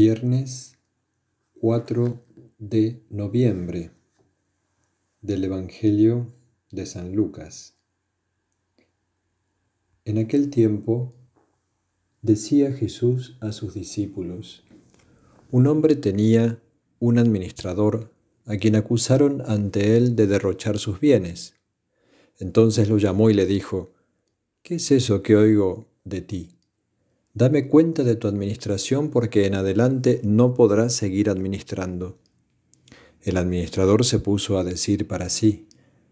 Viernes 4 de noviembre del Evangelio de San Lucas. En aquel tiempo decía Jesús a sus discípulos, un hombre tenía un administrador a quien acusaron ante él de derrochar sus bienes. Entonces lo llamó y le dijo, ¿qué es eso que oigo de ti? Dame cuenta de tu administración porque en adelante no podrás seguir administrando. El administrador se puso a decir para sí,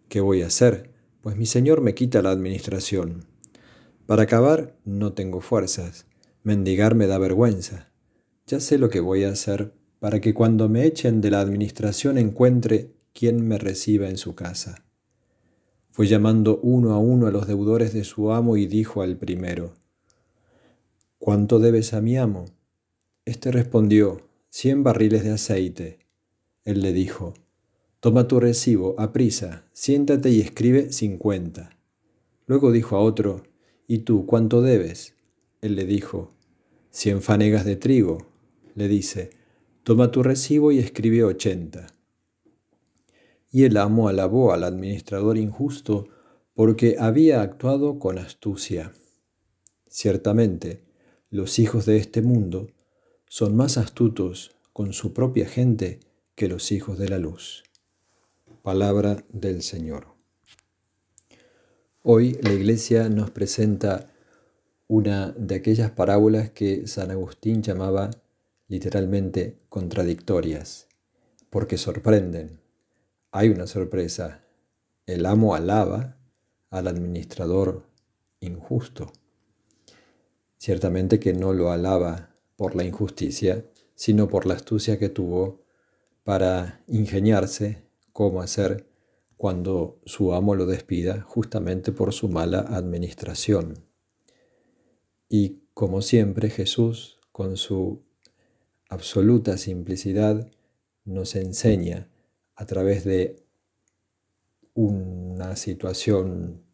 ¿qué voy a hacer? Pues mi señor me quita la administración. Para acabar no tengo fuerzas, mendigar me da vergüenza. Ya sé lo que voy a hacer para que cuando me echen de la administración encuentre quien me reciba en su casa. Fue llamando uno a uno a los deudores de su amo y dijo al primero, ¿Cuánto debes a mi amo? Este respondió, cien barriles de aceite. Él le dijo, Toma tu recibo, aprisa, siéntate y escribe cincuenta. Luego dijo a otro, ¿Y tú cuánto debes? Él le dijo, cien fanegas de trigo. Le dice, Toma tu recibo y escribe ochenta. Y el amo alabó al administrador injusto porque había actuado con astucia. Ciertamente, los hijos de este mundo son más astutos con su propia gente que los hijos de la luz. Palabra del Señor. Hoy la Iglesia nos presenta una de aquellas parábolas que San Agustín llamaba literalmente contradictorias, porque sorprenden. Hay una sorpresa. El amo alaba al administrador injusto. Ciertamente que no lo alaba por la injusticia, sino por la astucia que tuvo para ingeniarse cómo hacer cuando su amo lo despida justamente por su mala administración. Y como siempre Jesús, con su absoluta simplicidad, nos enseña a través de una situación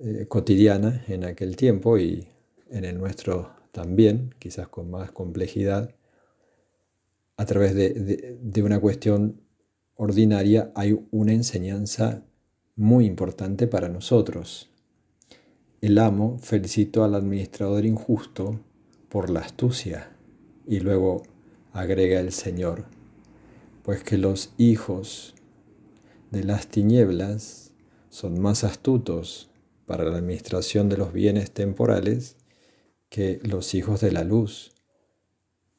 eh, cotidiana en aquel tiempo y en el nuestro también, quizás con más complejidad, a través de, una cuestión ordinaria hay una enseñanza muy importante para nosotros. El amo felicitó al administrador injusto por la astucia y luego agrega el Señor, pues que los hijos de las tinieblas son más astutos para la administración de los bienes temporales que los hijos de la luz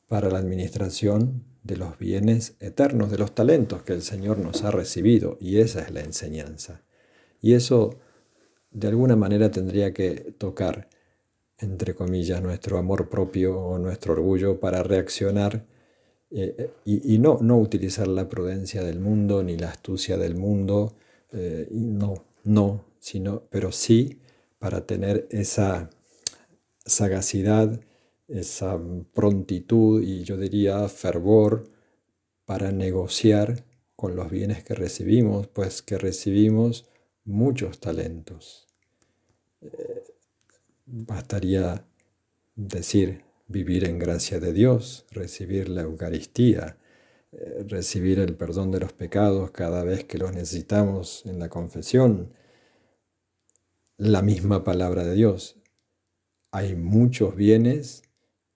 para la administración de los bienes eternos, de los talentos que el Señor nos ha recibido. Y esa es la enseñanza. Y eso de alguna manera tendría que tocar, entre comillas, nuestro amor propio o nuestro orgullo para reaccionar eh, y, no, no utilizar la prudencia del mundo ni la astucia del mundo, eh, no, no, sino, pero sí para tener esa sagacidad, esa prontitud y yo diría fervor para negociar con los bienes que recibimos, pues que recibimos muchos talentos. Eh, bastaría decir vivir en gracia de Dios, recibir la Eucaristía, eh, recibir el perdón de los pecados cada vez que los necesitamos en la confesión, la misma palabra de Dios, hay muchos bienes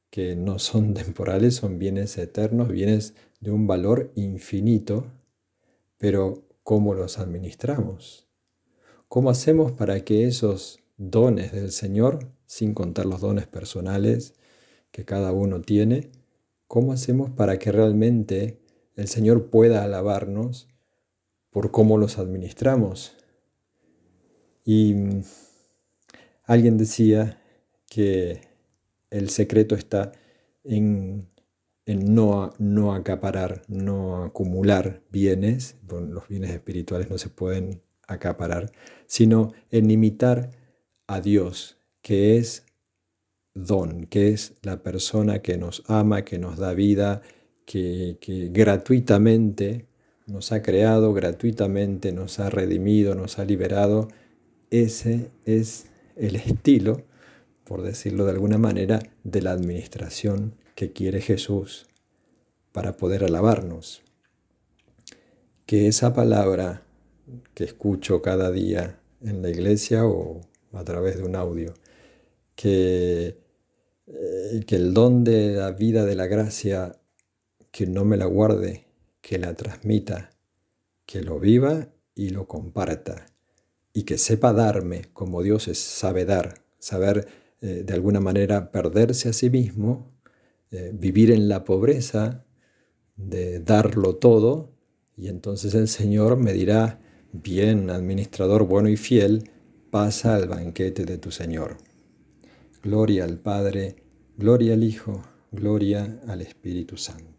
que no son temporales, son bienes eternos, bienes de un valor infinito, pero ¿cómo los administramos? ¿Cómo hacemos para que esos dones del Señor, sin contar los dones personales que cada uno tiene, cómo hacemos para que realmente el Señor pueda alabarnos por cómo los administramos? Y mm, alguien decía que el secreto está en, no, acaparar, no acumular bienes, los bienes espirituales no se pueden acaparar, sino en imitar a Dios, que es don, que es la persona que nos ama, que nos da vida, que gratuitamente nos ha creado, gratuitamente nos ha redimido, nos ha liberado. Ese es el estilo por decirlo de alguna manera, de la administración que quiere Jesús para poder alabarnos. Que esa palabra que escucho cada día en la iglesia o a través de un audio, que, eh, que el don de la vida de la gracia, que no me la guarde, que la transmita, que lo viva y lo comparta, y que sepa darme como Dios sabe dar, saber eh, de alguna manera perderse a sí mismo, eh, vivir en la pobreza, de darlo todo, y entonces el Señor me dirá, bien, administrador bueno y fiel, pasa al banquete de tu Señor. Gloria al Padre, gloria al Hijo, gloria al Espíritu Santo.